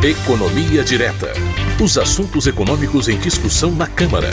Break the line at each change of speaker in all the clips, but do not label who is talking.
Economia Direta. Os assuntos econômicos em discussão na Câmara.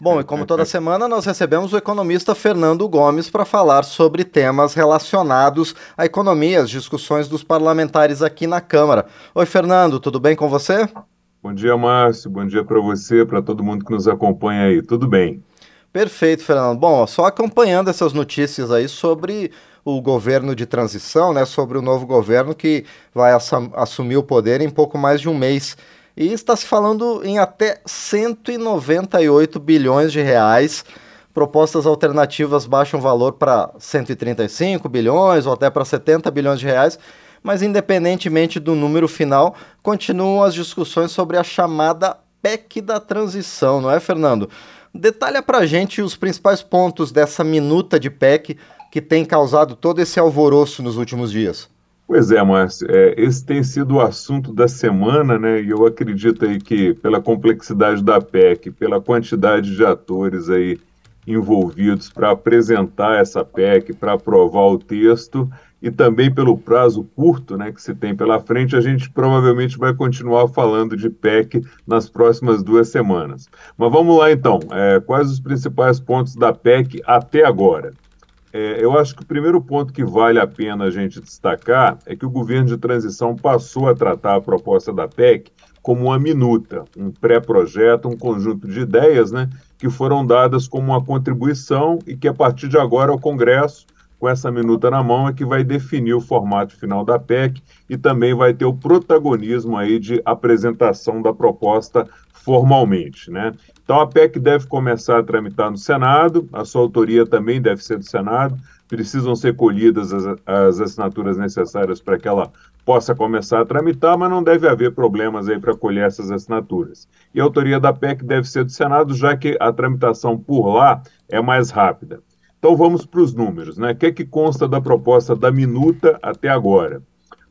Bom, e como toda semana, nós recebemos o economista Fernando Gomes para falar sobre temas relacionados à economia, as discussões dos parlamentares aqui na Câmara. Oi, Fernando, tudo bem com você?
Bom dia, Márcio. Bom dia para você, para todo mundo que nos acompanha aí. Tudo bem?
Perfeito, Fernando. Bom, só acompanhando essas notícias aí sobre o governo de transição, né, sobre o novo governo que vai assumir o poder em pouco mais de um mês. E está se falando em até 198 bilhões de reais. Propostas alternativas baixam o valor para 135 bilhões ou até para 70 bilhões de reais. Mas, independentemente do número final, continuam as discussões sobre a chamada PEC da transição, não é, Fernando? Detalha para a gente os principais pontos dessa minuta de PEC que tem causado todo esse alvoroço nos últimos dias.
Pois é, Márcio, é, esse tem sido o assunto da semana, né? E eu acredito aí que pela complexidade da PEC, pela quantidade de atores aí envolvidos para apresentar essa PEC, para aprovar o texto, e também pelo prazo curto né, que se tem pela frente, a gente provavelmente vai continuar falando de PEC nas próximas duas semanas. Mas vamos lá então, é, quais os principais pontos da PEC até agora? É, eu acho que o primeiro ponto que vale a pena a gente destacar é que o governo de transição passou a tratar a proposta da PEC como uma minuta, um pré-projeto, um conjunto de ideias né, que foram dadas como uma contribuição e que a partir de agora o Congresso, com essa minuta na mão, é que vai definir o formato final da PEC e também vai ter o protagonismo aí de apresentação da proposta formalmente, né? Então a PEC deve começar a tramitar no Senado, a sua autoria também deve ser do Senado, precisam ser colhidas as, as assinaturas necessárias para que ela possa começar a tramitar, mas não deve haver problemas aí para colher essas assinaturas. E a autoria da PEC deve ser do Senado, já que a tramitação por lá é mais rápida. Então vamos para os números, né? O que é que consta da proposta da minuta até agora?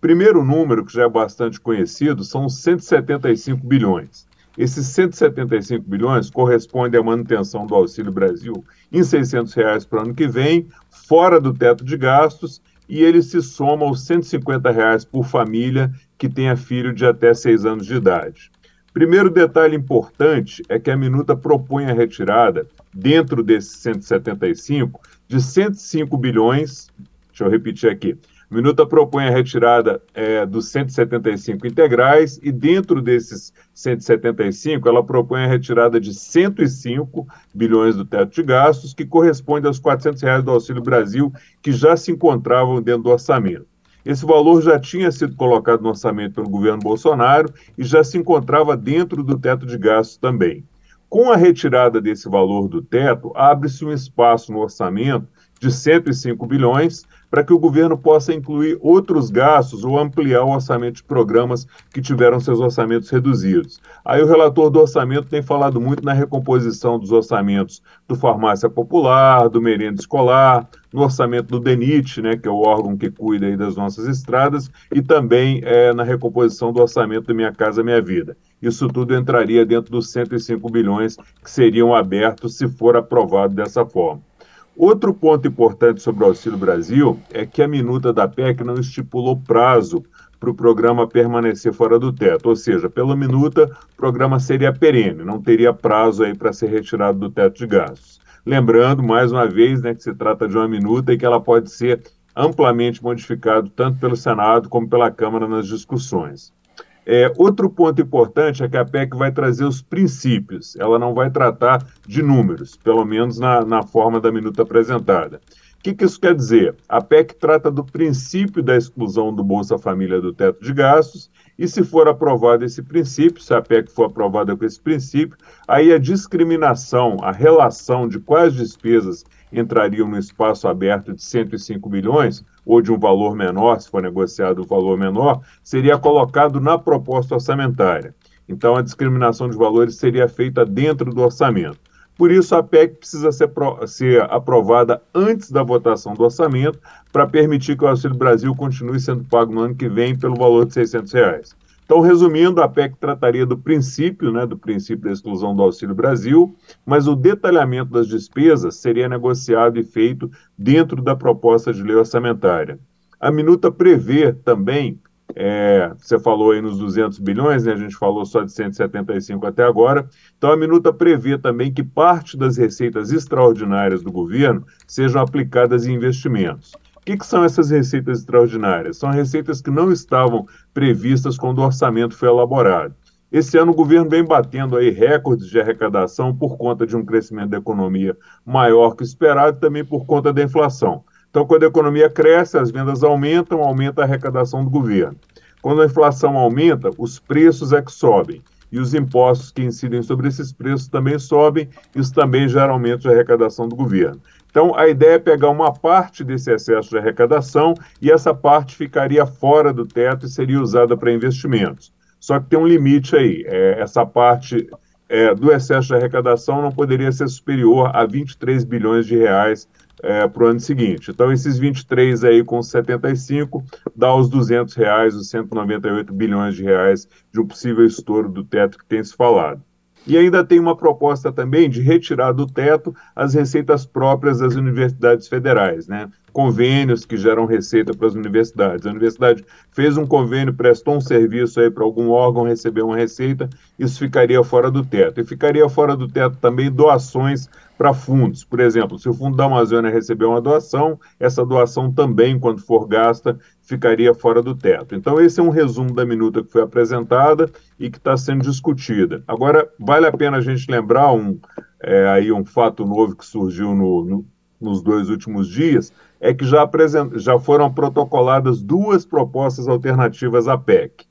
Primeiro número, que já é bastante conhecido, são 175 bilhões. Esses 175 bilhões correspondem à manutenção do Auxílio Brasil em 600 reais para o ano que vem, fora do teto de gastos, e ele se soma aos 150 reais por família que tenha filho de até 6 anos de idade. Primeiro detalhe importante é que a minuta propõe a retirada, dentro desses 175, de 105 bilhões, deixa eu repetir aqui, Minuta propõe a retirada é, dos 175 integrais e dentro desses 175 ela propõe a retirada de 105 bilhões do teto de gastos, que corresponde aos 400 reais do Auxílio Brasil que já se encontravam dentro do orçamento. Esse valor já tinha sido colocado no orçamento pelo governo Bolsonaro e já se encontrava dentro do teto de gastos também. Com a retirada desse valor do teto, abre-se um espaço no orçamento de 105 bilhões para que o governo possa incluir outros gastos ou ampliar o orçamento de programas que tiveram seus orçamentos reduzidos. Aí o relator do orçamento tem falado muito na recomposição dos orçamentos do Farmácia Popular, do Merenda Escolar, no orçamento do DENIT, né, que é o órgão que cuida das nossas estradas, e também é, na recomposição do orçamento do Minha Casa Minha Vida. Isso tudo entraria dentro dos 105 bilhões que seriam abertos se for aprovado dessa forma. Outro ponto importante sobre o Auxílio Brasil é que a minuta da PEC não estipulou prazo para o programa permanecer fora do teto, ou seja, pela minuta, o programa seria perene, não teria prazo aí para ser retirado do teto de gastos. Lembrando, mais uma vez, né, que se trata de uma minuta e que ela pode ser amplamente modificada tanto pelo Senado como pela Câmara nas discussões. É, outro ponto importante é que a PEC vai trazer os princípios, ela não vai tratar de números, pelo menos na, na forma da minuta apresentada. O que, que, isso quer dizer? A PEC trata do princípio da exclusão do Bolsa Família do teto de gastos, e se for aprovado esse princípio, se a PEC for aprovada com esse princípio, aí a discriminação, a relação de quais despesas entrariam no espaço aberto de 105 bilhões, ou de um valor menor, se for negociado um valor menor, seria colocado na proposta orçamentária. Então, a discriminação de valores seria feita dentro do orçamento. Por isso, a PEC precisa ser, ser aprovada antes da votação do orçamento para permitir que o Auxílio Brasil continue sendo pago no ano que vem pelo valor de 600 reais. Então, resumindo, a PEC trataria do princípio, né, do princípio da exclusão do Auxílio Brasil, mas o detalhamento das despesas seria negociado e feito dentro da proposta de lei orçamentária. A minuta prevê também é, você falou aí nos 200 bilhões, né? a gente falou só de 175 até agora. Então, a minuta prevê também que parte das receitas extraordinárias do governo sejam aplicadas em investimentos. O que, que, são essas receitas extraordinárias? São receitas que não estavam previstas quando o orçamento foi elaborado. Esse ano o governo vem batendo aí recordes de arrecadação por conta de um crescimento da economia maior que o esperado e também por conta da inflação. Então, quando a economia cresce, as vendas aumentam, aumenta a arrecadação do governo. Quando a inflação aumenta, os preços é que sobem. E os impostos que incidem sobre esses preços também sobem, isso também gera aumento de arrecadação do governo. Então, a ideia é pegar uma parte desse excesso de arrecadação e essa parte ficaria fora do teto e seria usada para investimentos. Só que tem um limite aí. É, essa parte é, do excesso de arrecadação não poderia ser superior a 23 bilhões de reais é, para o ano seguinte. Então, esses 23 aí com 75 dá os 200 reais, os 198 bilhões de reais de um possível estouro do teto que tem se falado. E ainda tem uma proposta também de retirar do teto as receitas próprias das universidades federais, né? Convênios que geram receita para as universidades. A universidade fez um convênio, prestou um serviço aí para algum órgão receber uma receita, isso ficaria fora do teto. E ficaria fora do teto também doações para fundos. Por exemplo, se o Fundo da Amazônia receber uma doação, essa doação também, quando for gasta, ficaria fora do teto. Então, esse é um resumo da minuta que foi apresentada e que está sendo discutida. Agora, vale a pena a gente lembrar um, é, aí um fato novo que surgiu no, no, nos dois últimos dias, é que já, já foram protocoladas duas propostas alternativas à PEC.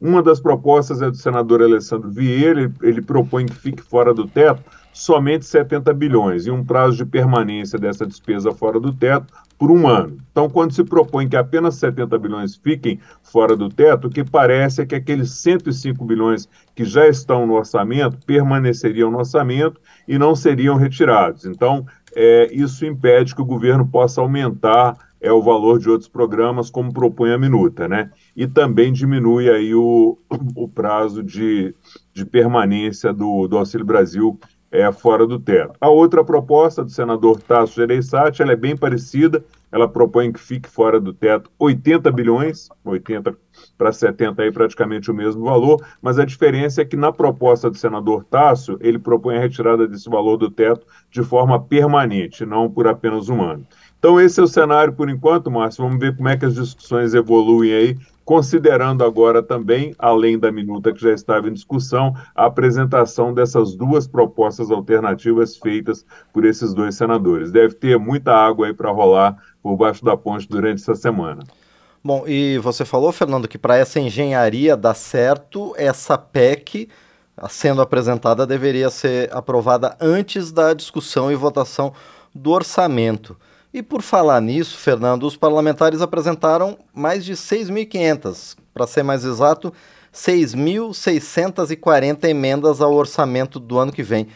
Uma das propostas é do senador Alessandro Vieira, ele, ele propõe que fique fora do teto somente 70 bilhões e um prazo de permanência dessa despesa fora do teto por um ano. Então, quando se propõe que apenas 70 bilhões fiquem fora do teto, o que parece é que aqueles 105 bilhões que já estão no orçamento permaneceriam no orçamento e não seriam retirados. Então, é, isso impede que o governo possa aumentar é, o valor de outros programas, como propõe a minuta, né? E também diminui aí o, o prazo de, de permanência do, do Auxílio Brasil é, fora do teto. A outra proposta do senador Tasso Gereissati, ela é bem parecida, ela propõe que fique fora do teto 80 bilhões, 80 para 70 aí praticamente o mesmo valor, mas a diferença é que na proposta do senador Tasso, ele propõe a retirada desse valor do teto de forma permanente, não por apenas um ano. Então esse é o cenário por enquanto, Márcio, vamos ver como é que as discussões evoluem aí considerando agora também, além da minuta que já estava em discussão, a apresentação dessas duas propostas alternativas feitas por esses dois senadores. Deve ter muita água aí para rolar por baixo da ponte durante essa semana.
Bom, e você falou, Fernando, que para essa engenharia dar certo, essa PEC sendo apresentada deveria ser aprovada antes da discussão e votação do orçamento. E por falar nisso, Fernando, os parlamentares apresentaram mais de 6.500, para ser mais exato, 6.640 emendas ao orçamento do ano que vem.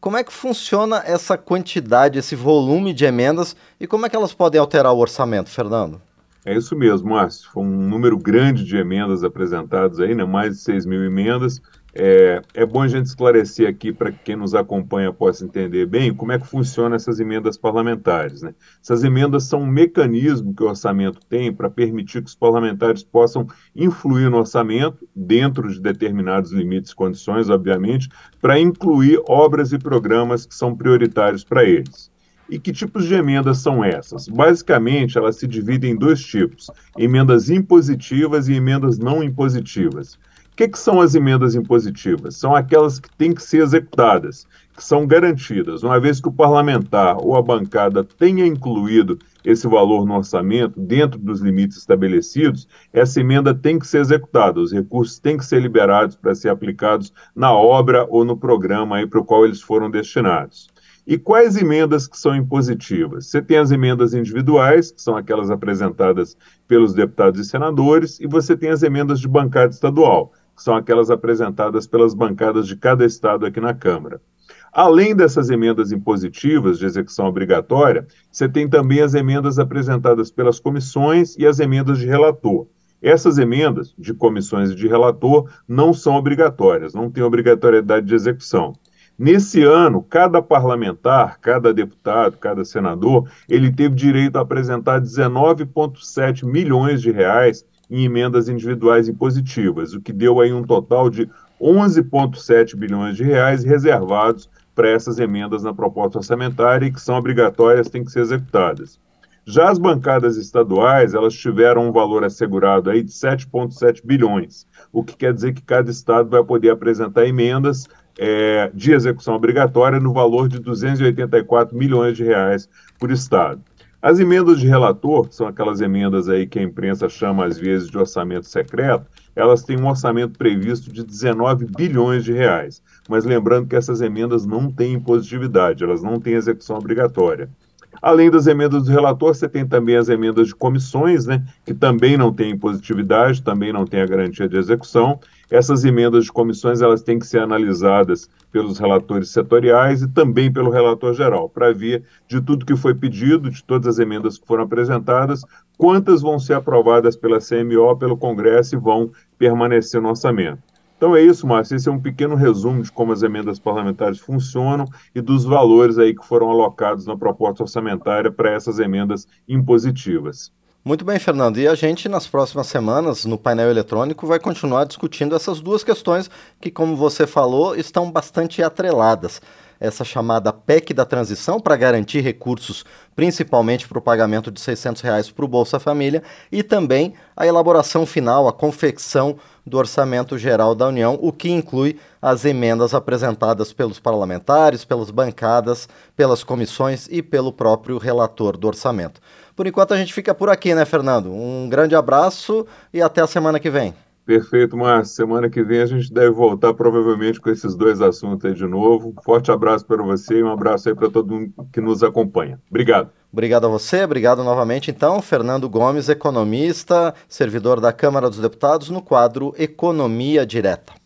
Como é que funciona essa quantidade, esse volume de emendas e como é que elas podem alterar o orçamento, Fernando?
É isso mesmo, Márcio. Foi um número grande de emendas apresentadas aí, né? mais de 6 mil emendas. É, é bom a gente esclarecer aqui para quem nos acompanha possa entender bem como é que funcionam essas emendas parlamentares. Né? Essas emendas são um mecanismo que o orçamento tem para permitir que os parlamentares possam influir no orçamento, dentro de determinados limites e condições, obviamente, para incluir obras e programas que são prioritários para eles. E que tipos de emendas são essas? Basicamente, elas se dividem em dois tipos: emendas impositivas e emendas não impositivas. O que, que, são as emendas impositivas? São aquelas que têm que ser executadas, que são garantidas. Uma vez que o parlamentar ou a bancada tenha incluído esse valor no orçamento, dentro dos limites estabelecidos, essa emenda tem que ser executada. Os recursos têm que ser liberados para ser aplicados na obra ou no programa para o qual eles foram destinados. E quais emendas que são impositivas? Você tem as emendas individuais, que são aquelas apresentadas pelos deputados e senadores, e você tem as emendas de bancada estadual, que são aquelas apresentadas pelas bancadas de cada estado aqui na Câmara. Além dessas emendas impositivas de execução obrigatória, você tem também as emendas apresentadas pelas comissões e as emendas de relator. Essas emendas de comissões e de relator não são obrigatórias, não têm obrigatoriedade de execução. Nesse ano, cada parlamentar, cada deputado, cada senador, ele teve direito a apresentar 19,7 milhões de reais em emendas individuais impositivas, o que deu aí um total de 11,7 bilhões de reais reservados para essas emendas na proposta orçamentária e que são obrigatórias, têm que ser executadas. Já as bancadas estaduais, elas tiveram um valor assegurado aí de 7,7 bilhões, o que quer dizer que cada estado vai poder apresentar emendas é, de execução obrigatória no valor de 284 milhões de reais por estado. As emendas de relator, são aquelas emendas aí que a imprensa chama às vezes de orçamento secreto, elas têm um orçamento previsto de 19 bilhões de reais. Mas lembrando que essas emendas não têm impositividade, elas não têm execução obrigatória. Além das emendas do relator, você tem também as emendas de comissões, né, que também não têm impositividade, também não têm a garantia de execução. Essas emendas de comissões elas têm que ser analisadas pelos relatores setoriais e também pelo relator geral, para ver de tudo que foi pedido, de todas as emendas que foram apresentadas, quantas vão ser aprovadas pela CMO, pelo Congresso e vão permanecer no orçamento. Então é isso, Márcio. Esse é um pequeno resumo de como as emendas parlamentares funcionam e dos valores aí que foram alocados na proposta orçamentária para essas emendas impositivas.
Muito bem, Fernando. E a gente, nas próximas semanas, no painel eletrônico, vai continuar discutindo essas duas questões que, como você falou, estão bastante atreladas essa chamada PEC da transição para garantir recursos, principalmente para o pagamento de 600 reais para o Bolsa Família e também a elaboração final, a confecção do Orçamento Geral da União, o que inclui as emendas apresentadas pelos parlamentares, pelas bancadas, pelas comissões e pelo próprio relator do orçamento. Por enquanto a gente fica por aqui, né, Fernando? Um grande abraço e até a semana que vem.
Perfeito, Márcio. Semana que vem a gente deve voltar provavelmente com esses dois assuntos aí de novo. Forte abraço para você e um abraço aí para todo mundo que nos acompanha. Obrigado.
Obrigado a você, obrigado novamente então, Fernando Gomes, economista, servidor da Câmara dos Deputados, no quadro Economia Direta.